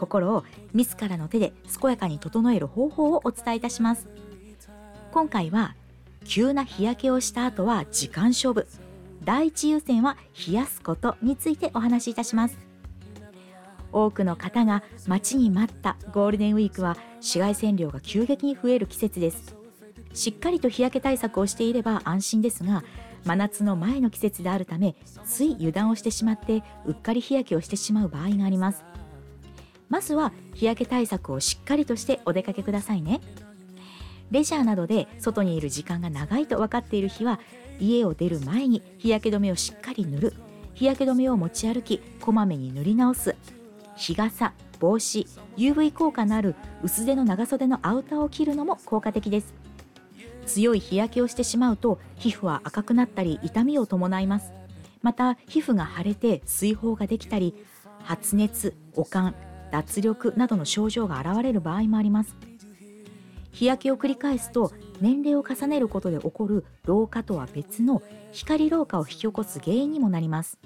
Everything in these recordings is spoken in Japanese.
心を自らの手で健やかに整える方法をお伝えいたします。今回は急な日焼けをした後は時間勝負。第一優先は冷やすことについてお話しいたします。多くの方が待ちに待ったゴールデンウィークは紫外線量が急激に増える季節です。しっかりと日焼け対策をしていれば安心ですが真夏の前の季節であるためつい油断をしてしまってうっかり日焼けをしてしまう場合があります。まずは日焼け対策をしっかりとしてお出かけくださいね。レジャーなどで外にいる時間が長いと分かっている日は家を出る前に日焼け止めをしっかり塗る。日焼け止めを持ち歩きこまめに塗り直す。日傘帽子 UV 効果のある薄手の長袖のアウターを着るのも効果的です。強い日焼けをしてしまうと皮膚は赤くなったり痛みを伴います。また皮膚が腫れて水疱ができたり発熱悪寒脱力などの症状が現れる場合もあります。日焼けを繰り返すと年齢を重ねることで起こる老化とは別の光老化を引き起こす原因にもなります。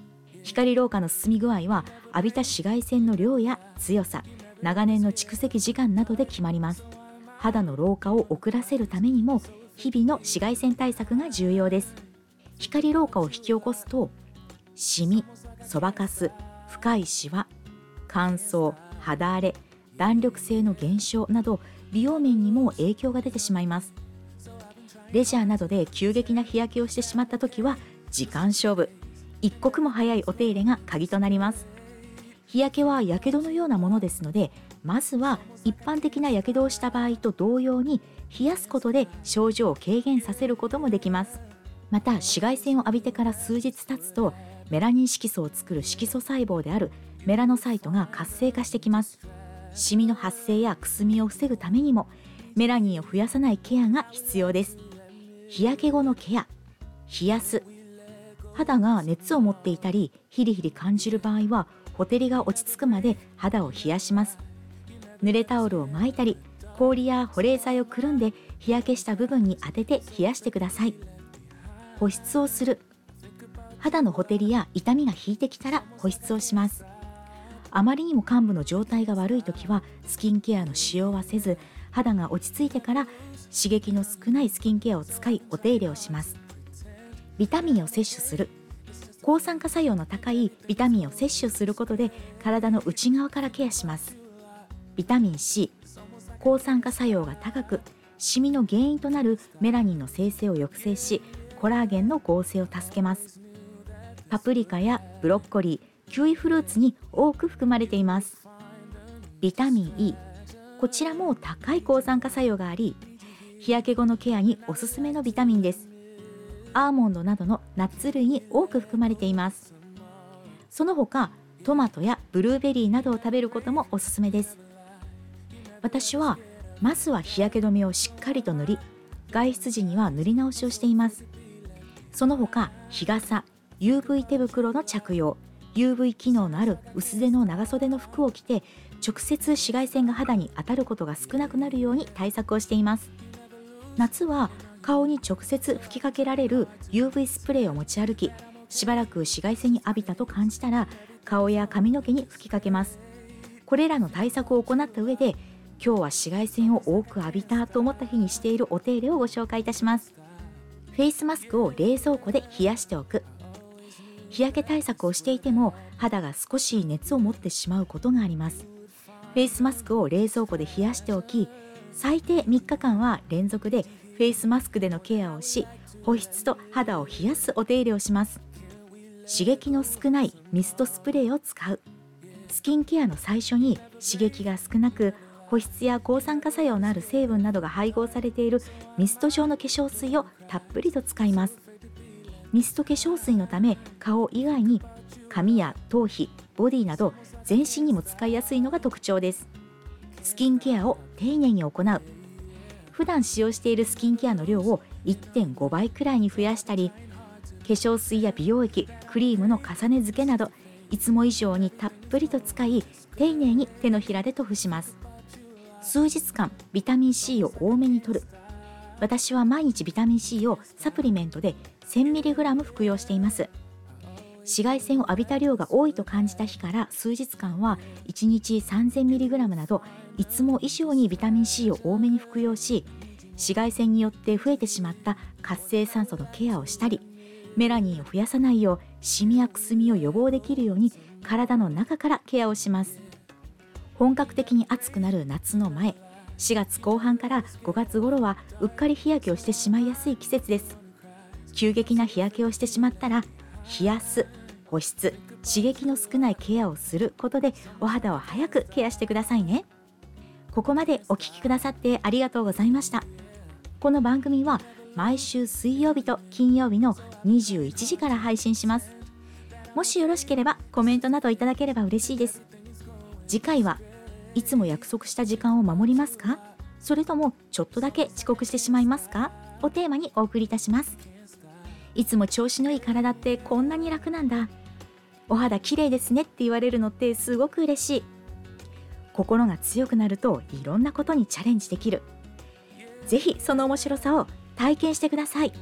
光老化の進み具合は浴びた紫外線の量や強さ長年の蓄積時間などで決まります。肌の老化を遅らせるためにも日々の紫外線対策が重要です。光老化を引き起こすとシミそばかす深いシワ乾燥肌荒れ弾力性の減少など美容面にも影響が出てしまいます。レジャーなどで急激な日焼けをしてしまった時は時間勝負。一刻も早いお手入れが鍵となります。日焼けは火傷のようなものですのでまずは一般的な火傷をした場合と同様に冷やすことで症状を軽減させることもできます。また紫外線を浴びてから数日経つとメラニン色素を作る色素細胞であるメラノサイトが活性化してきます。シミの発生やくすみを防ぐためにもメラニンを増やさないケアが必要です。日焼け後のケア冷やす。肌が熱を持っていたりヒリヒリ感じる場合はほてりが落ち着くまで肌を冷やします。濡れタオルを巻いたり氷や保冷剤をくるんで日焼けした部分に当てて冷やしてください。保湿をする。肌のほてりや痛みが引いてきたら保湿をします。あまりにも患部の状態が悪い時はスキンケアの使用はせず肌が落ち着いてから刺激の少ないスキンケアを使いお手入れをします。ビタミンを摂取する。抗酸化作用の高いビタミンを摂取することで体の内側からケアします。ビタミン C 抗酸化作用が高くシミの原因となるメラニンの生成を抑制しコラーゲンの合成を助けます。パプリカやブロッコリーキウイフルーツに多く含まれています。ビタミン E こちらも高い抗酸化作用があり日焼け後のケアにおすすめのビタミンです。アーモンドなどのナッツ類に多く含まれています。その他トマトやブルーベリーなどを食べることもおすすめです。私はまずは日焼け止めをしっかりと塗り外出時には塗り直しをしています。その他日傘 UV 手袋の着用。UV 機能のある薄手の長袖の服を着て直接紫外線が肌に当たることが少なくなるように対策をしています。夏は顔に直接吹きかけられる UV スプレーを持ち歩きしばらく紫外線に浴びたと感じたら顔や髪の毛に吹きかけます。これらの対策を行った上で今日は紫外線を多く浴びたと思った日にしているお手入れをご紹介いたします。フェイスマスクを冷蔵庫で冷やしておく。日焼け対策をしていても肌が少し熱を持ってしまうことがあります。フェイスマスクを冷蔵庫で冷やしておき最低3日間は連続でフェイスマスクでのケアをし保湿と肌を冷やすお手入れをします。刺激の少ないミストスプレーを使う。スキンケアの最初に刺激が少なく保湿や抗酸化作用のある成分などが配合されているミスト状の化粧水をたっぷりと使います。ミスト化粧水のため顔以外に髪や頭皮ボディなど全身にも使いやすいのが特徴です。スキンケアを丁寧に行う。普段使用しているスキンケアの量を1.5倍くらいに増やしたり化粧水や美容液クリームの重ね付けなどいつも以上にたっぷりと使い丁寧に手のひらで塗布します。数日間ビタミン C を多めに摂る。私は毎日ビタミン C をサプリメントで 1000mg 服用しています。紫外線を浴びた量が多いと感じた日から数日間は1日 3000mg などいつも以上にビタミン C を多めに服用し紫外線によって増えてしまった活性酸素のケアをしたりメラニンを増やさないようシミやくすみを予防できるように体の中からケアをします。本格的に暑くなる夏の前4月後半から5月頃はうっかり日焼けをしてしまいやすい季節です。急激な日焼けをしてしまったら冷やす保湿刺激の少ないケアをすることでお肌を早くケアしてくださいね。ここまでお聴きくださってありがとうございました。この番組は毎週水曜日と金曜日の21時から配信します。もしよろしければコメントなどいただければ嬉しいです。次回はいつも約束した時間を守りますか？それともちょっとだけ遅刻してしまいますか？をテーマにお送りいたします。いつも調子のいい体ってこんなに楽なんだ。お肌綺麗ですねって言われるのってすごく嬉しい。心が強くなるといろんなことにチャレンジできる。ぜひその面白さを体験してください。